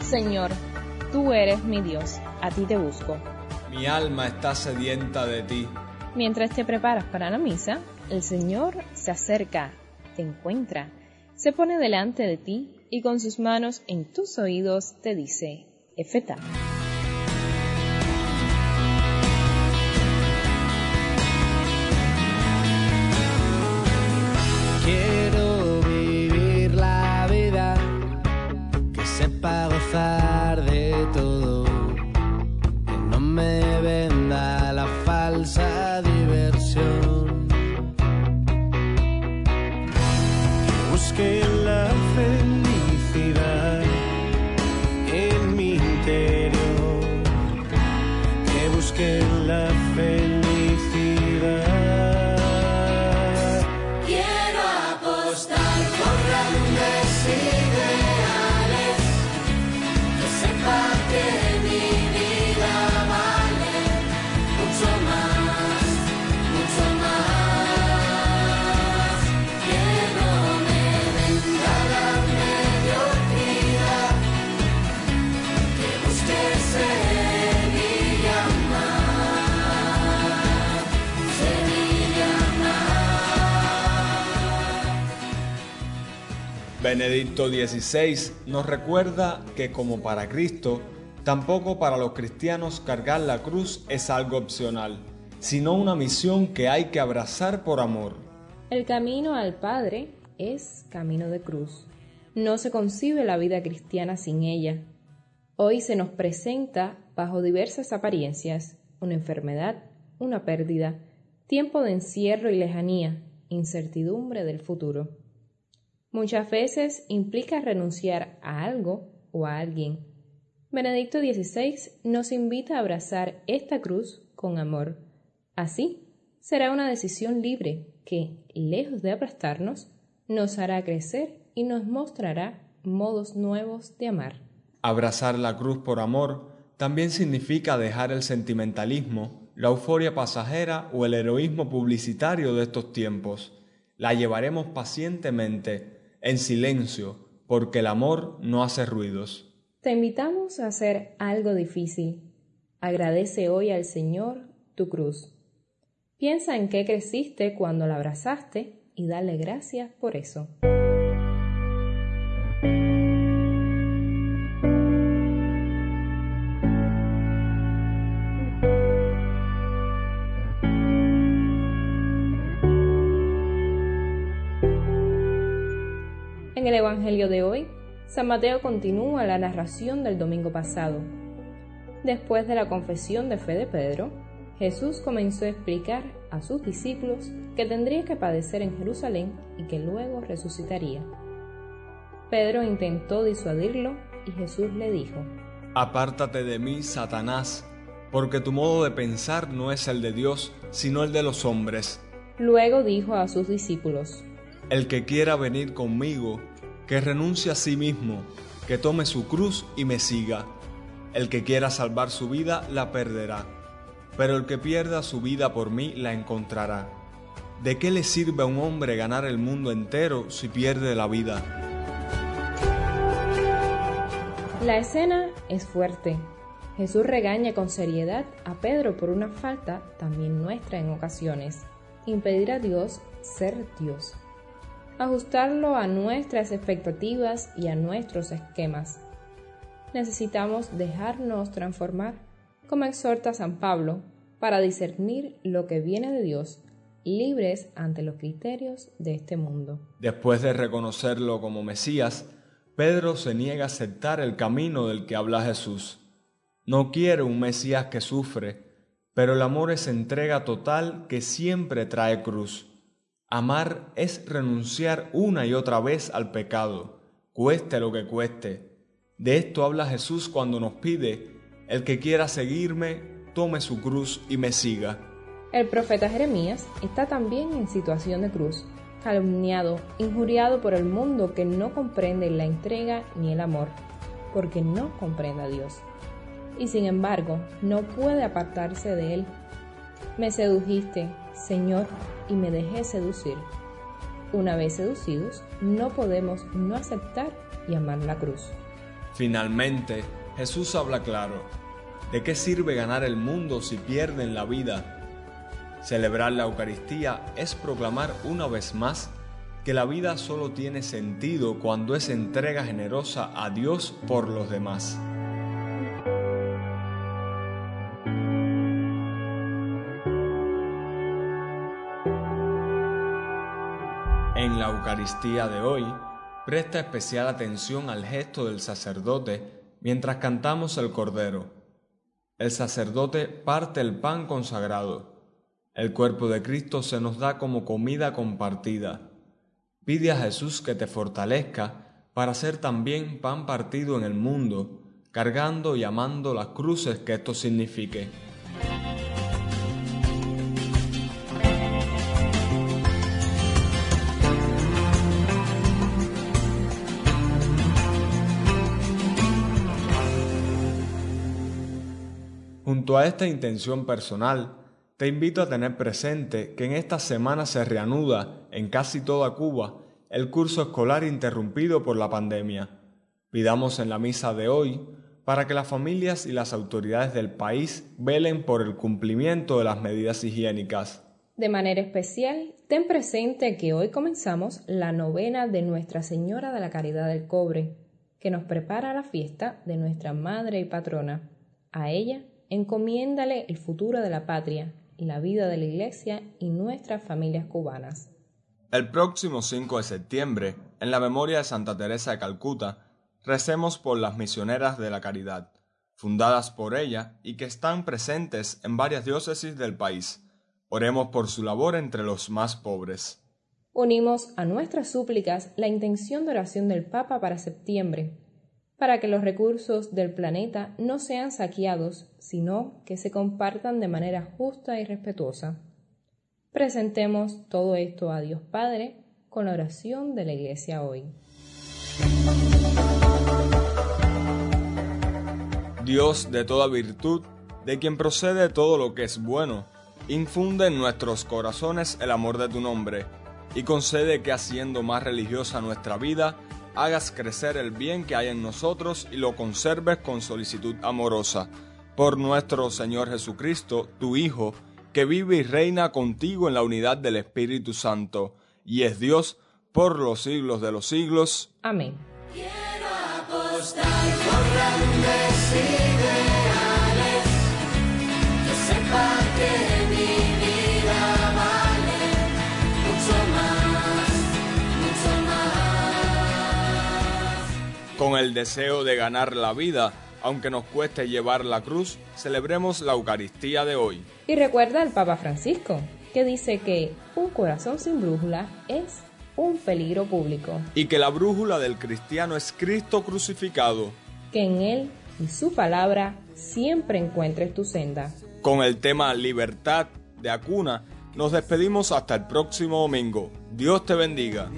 Señor, tú eres mi Dios, a ti te busco. Mi alma está sedienta de ti. Mientras te preparas para la misa, el Señor se acerca, te encuentra, se pone delante de ti y con sus manos en tus oídos te dice, Efeta. Que Benedicto XVI nos recuerda que como para Cristo, tampoco para los cristianos cargar la cruz es algo opcional, sino una misión que hay que abrazar por amor. El camino al Padre es camino de cruz. No se concibe la vida cristiana sin ella. Hoy se nos presenta bajo diversas apariencias una enfermedad, una pérdida, tiempo de encierro y lejanía, incertidumbre del futuro. Muchas veces implica renunciar a algo o a alguien. Benedicto XVI nos invita a abrazar esta cruz con amor. Así, será una decisión libre que, lejos de aplastarnos, nos hará crecer y nos mostrará modos nuevos de amar. Abrazar la cruz por amor también significa dejar el sentimentalismo, la euforia pasajera o el heroísmo publicitario de estos tiempos. La llevaremos pacientemente, en silencio, porque el amor no hace ruidos. Te invitamos a hacer algo difícil. Agradece hoy al Señor tu cruz. Piensa en qué creciste cuando la abrazaste y dale gracias por eso. Evangelio de hoy, San Mateo continúa la narración del domingo pasado. Después de la confesión de fe de Pedro, Jesús comenzó a explicar a sus discípulos que tendría que padecer en Jerusalén y que luego resucitaría. Pedro intentó disuadirlo y Jesús le dijo, Apártate de mí, Satanás, porque tu modo de pensar no es el de Dios, sino el de los hombres. Luego dijo a sus discípulos, El que quiera venir conmigo, que renuncie a sí mismo, que tome su cruz y me siga. El que quiera salvar su vida, la perderá, pero el que pierda su vida por mí, la encontrará. ¿De qué le sirve a un hombre ganar el mundo entero si pierde la vida? La escena es fuerte. Jesús regaña con seriedad a Pedro por una falta también nuestra en ocasiones, impedir a Dios ser Dios, ajustarlo a nuestras expectativas y a nuestros esquemas. Necesitamos dejarnos transformar, como exhorta San Pablo, para discernir lo que viene de Dios, libres ante los criterios de este mundo. Después de reconocerlo como Mesías, Pedro se niega a aceptar el camino del que habla Jesús. No quiere un Mesías que sufre, pero el amor es entrega total que siempre trae cruz. Amar es renunciar una y otra vez al pecado, cueste lo que cueste. De esto habla Jesús cuando nos pide, el que quiera seguirme, tome su cruz y me siga. El profeta Jeremías está también en situación de cruz, calumniado, injuriado por el mundo que no comprende la entrega ni el amor, porque no comprende a Dios. Y sin embargo, no puede apartarse de él. Me sedujiste, Señor, y me dejé seducir. Una vez seducidos, no podemos no aceptar y amar la cruz. Finalmente, Jesús habla claro. ¿De qué sirve ganar el mundo si pierden la vida? Celebrar la Eucaristía es proclamar una vez más que la vida solo tiene sentido cuando es entrega generosa a Dios por los demás. De hoy, presta especial atención al gesto del sacerdote mientras cantamos el Cordero. El sacerdote parte el pan consagrado. El cuerpo de Cristo se nos da como comida compartida. Pide a Jesús que te fortalezca para ser también pan partido en el mundo, cargando y amando las cruces que esto signifique. A esta intención personal, te invito a tener presente que en esta semana se reanuda en casi toda Cuba el curso escolar interrumpido por la pandemia. Pidamos en la misa de hoy para que las familias y las autoridades del país velen por el cumplimiento de las medidas higiénicas. De manera especial, ten presente que hoy comenzamos la novena de Nuestra Señora de la Caridad del Cobre, que nos prepara la fiesta de nuestra Madre y Patrona. A ella encomiéndale el futuro de la patria la vida de la Iglesia y nuestras familias cubanas. El próximo 5 de septiembre, en la memoria de Santa Teresa de Calcuta, recemos por las misioneras de la caridad, fundadas por ella y que están presentes en varias diócesis del país. Oremos por su labor entre los más pobres. Unimos a nuestras súplicas la intención de oración del Papa para septiembre, para que los recursos del planeta no sean saqueados, sino que se compartan de manera justa y respetuosa. Presentemos todo esto a Dios Padre con la oración de la Iglesia hoy. Dios de toda virtud, de quien procede todo lo que es bueno, infunde en nuestros corazones el amor de tu nombre, y concede que haciendo más religiosa nuestra vida, hagas crecer el bien que hay en nosotros y lo conserves con solicitud amorosa. Por nuestro Señor Jesucristo, tu Hijo, que vive y reina contigo en la unidad del Espíritu Santo, y es Dios por los siglos de los siglos. Amén. Quiero apostar por Con el deseo de ganar la vida, aunque nos cueste llevar la cruz, celebremos la Eucaristía de hoy. Y recuerda al Papa Francisco, que dice que un corazón sin brújula es un peligro público, Y que la brújula del cristiano es Cristo crucificado. que en él y su palabra siempre encuentres tu senda. Con el tema Libertad de Acuna, nos despedimos hasta el próximo domingo. Dios te bendiga.